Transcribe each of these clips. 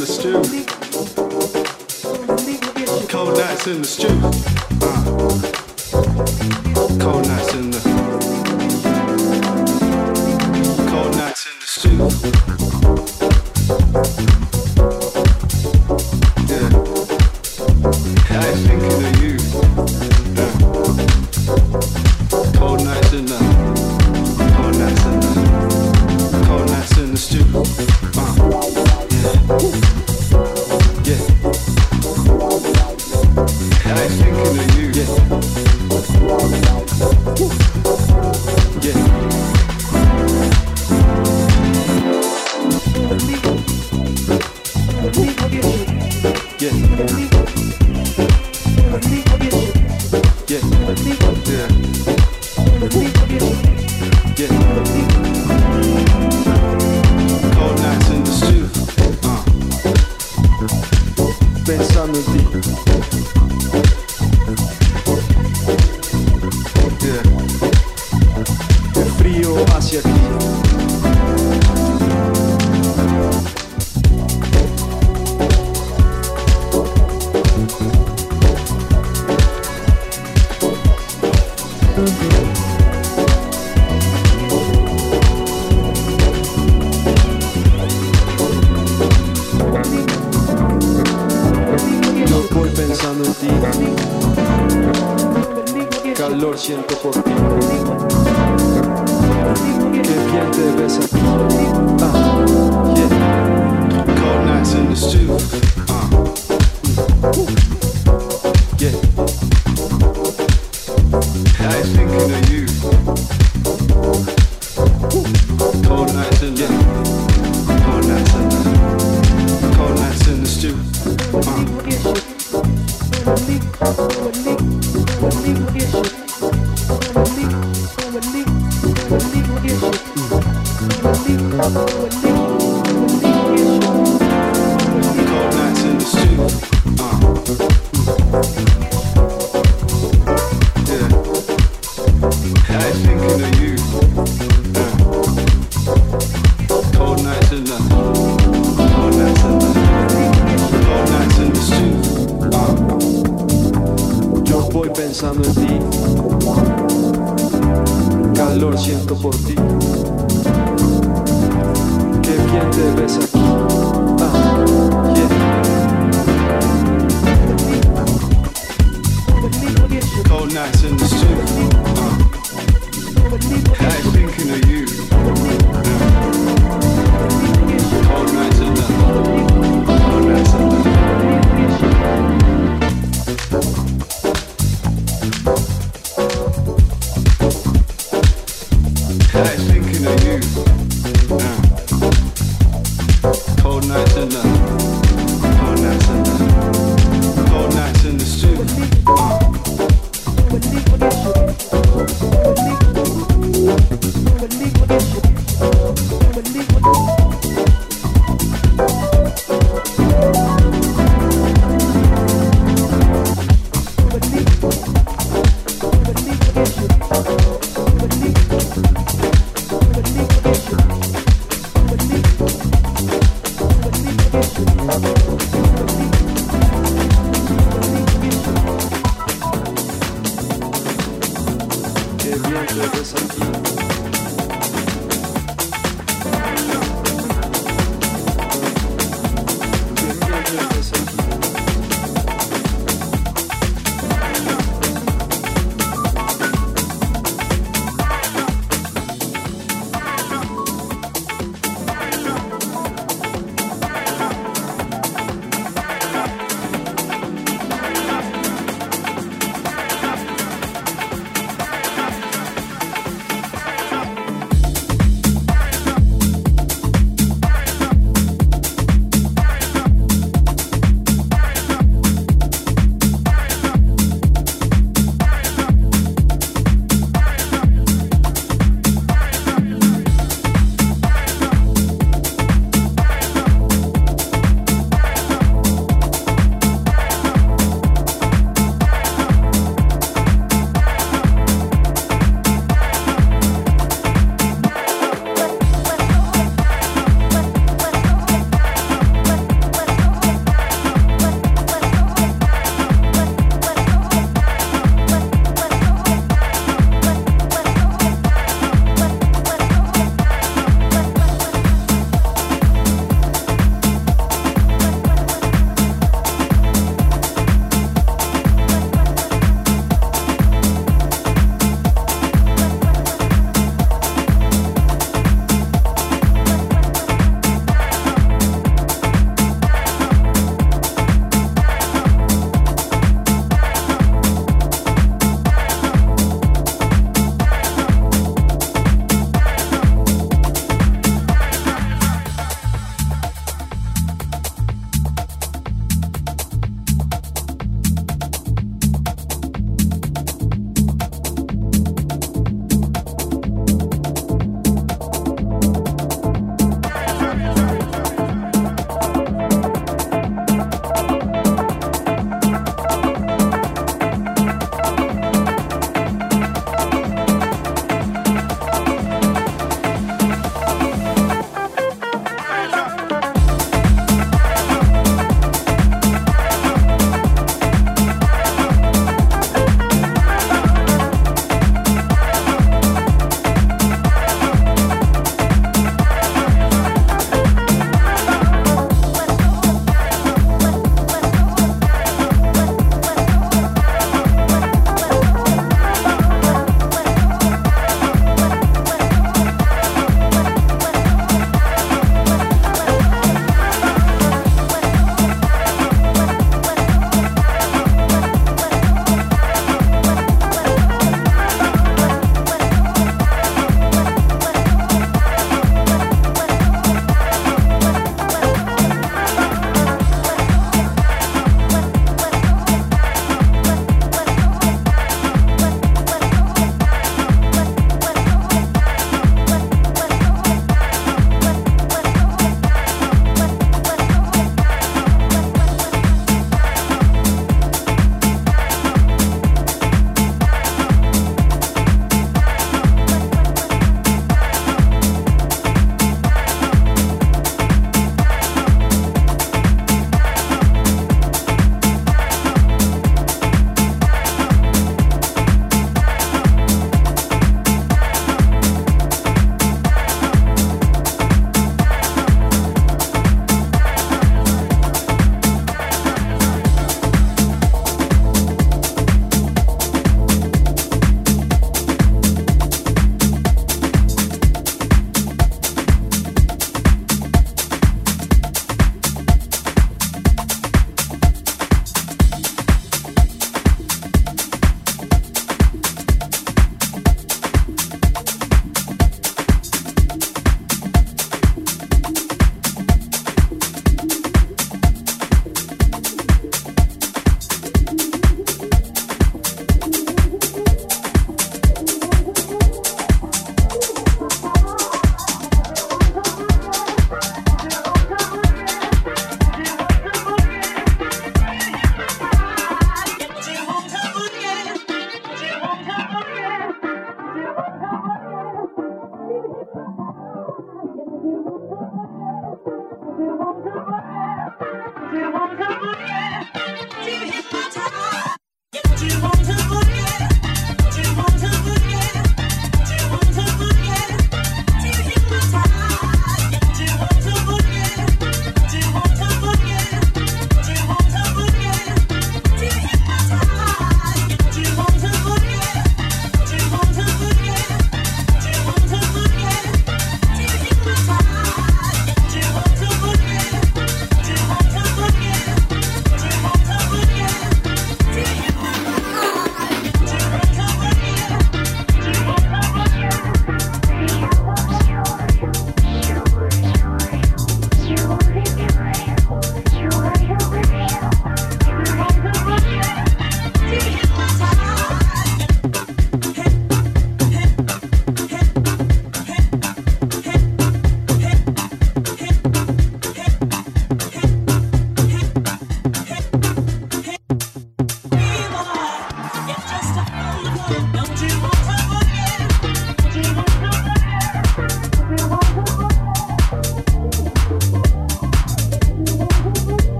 The stew.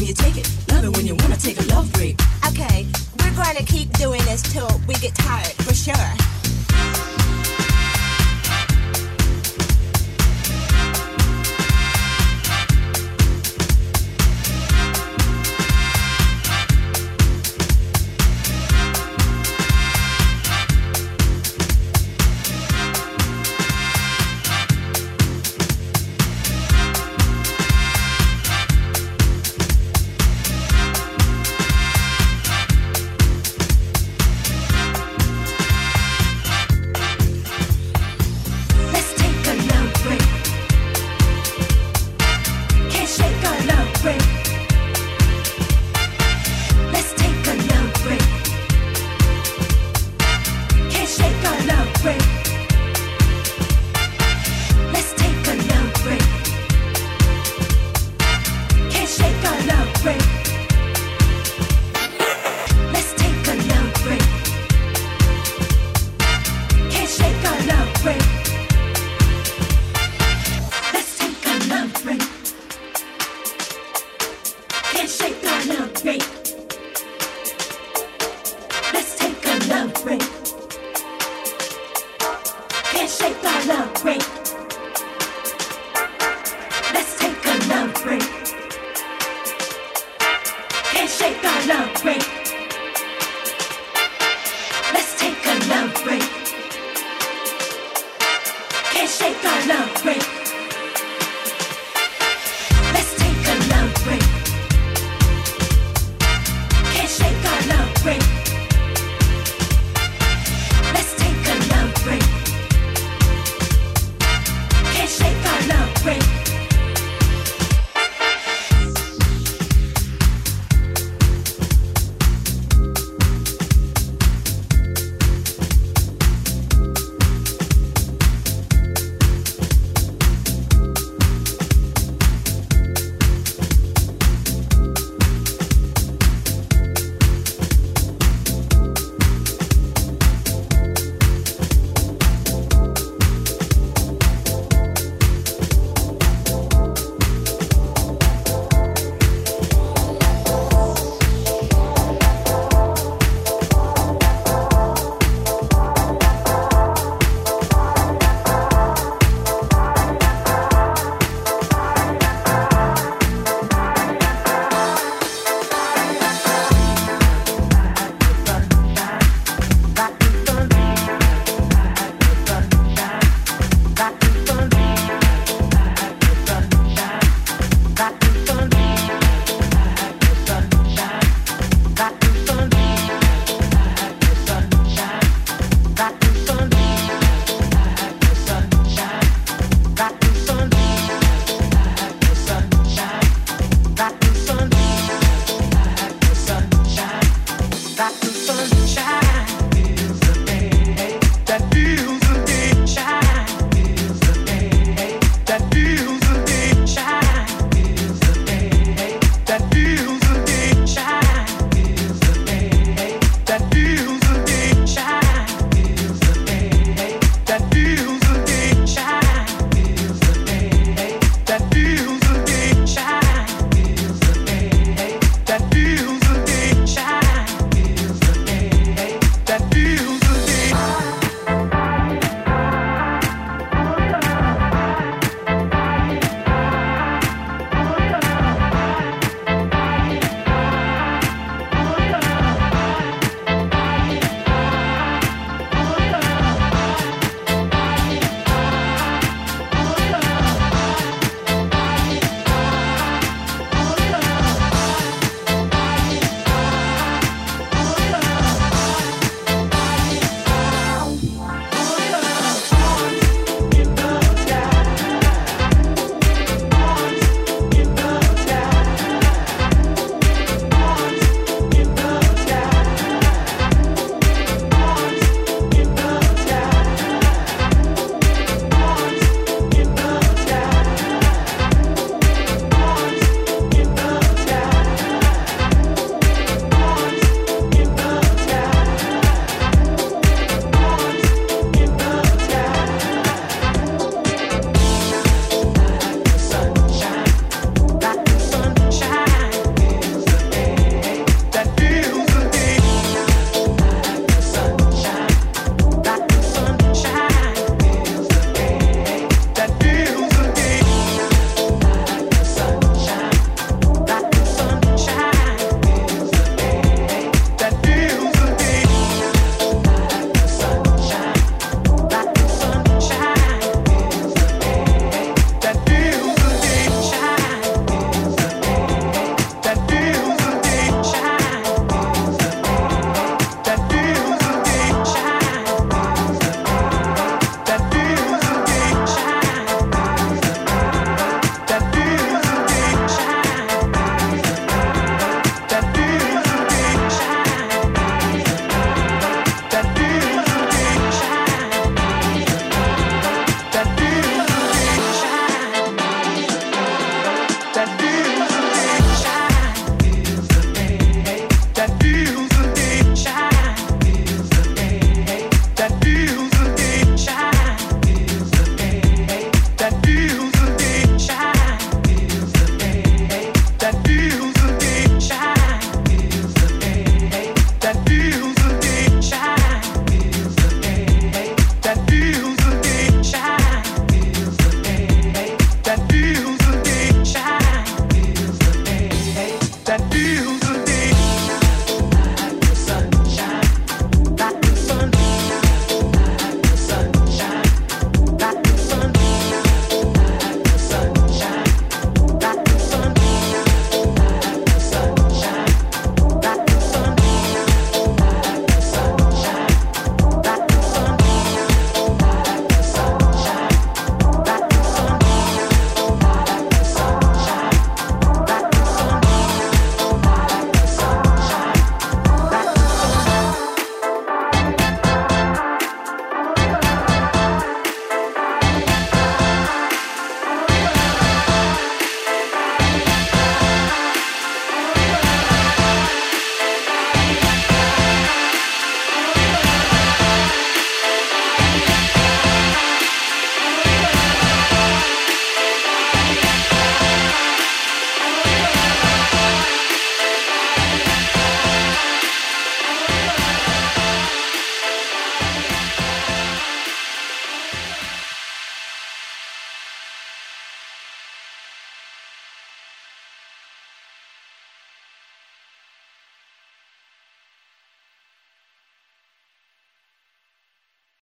when you take it, love it when you wanna take a love break. Okay, we're gonna keep doing this till we get tired, for sure.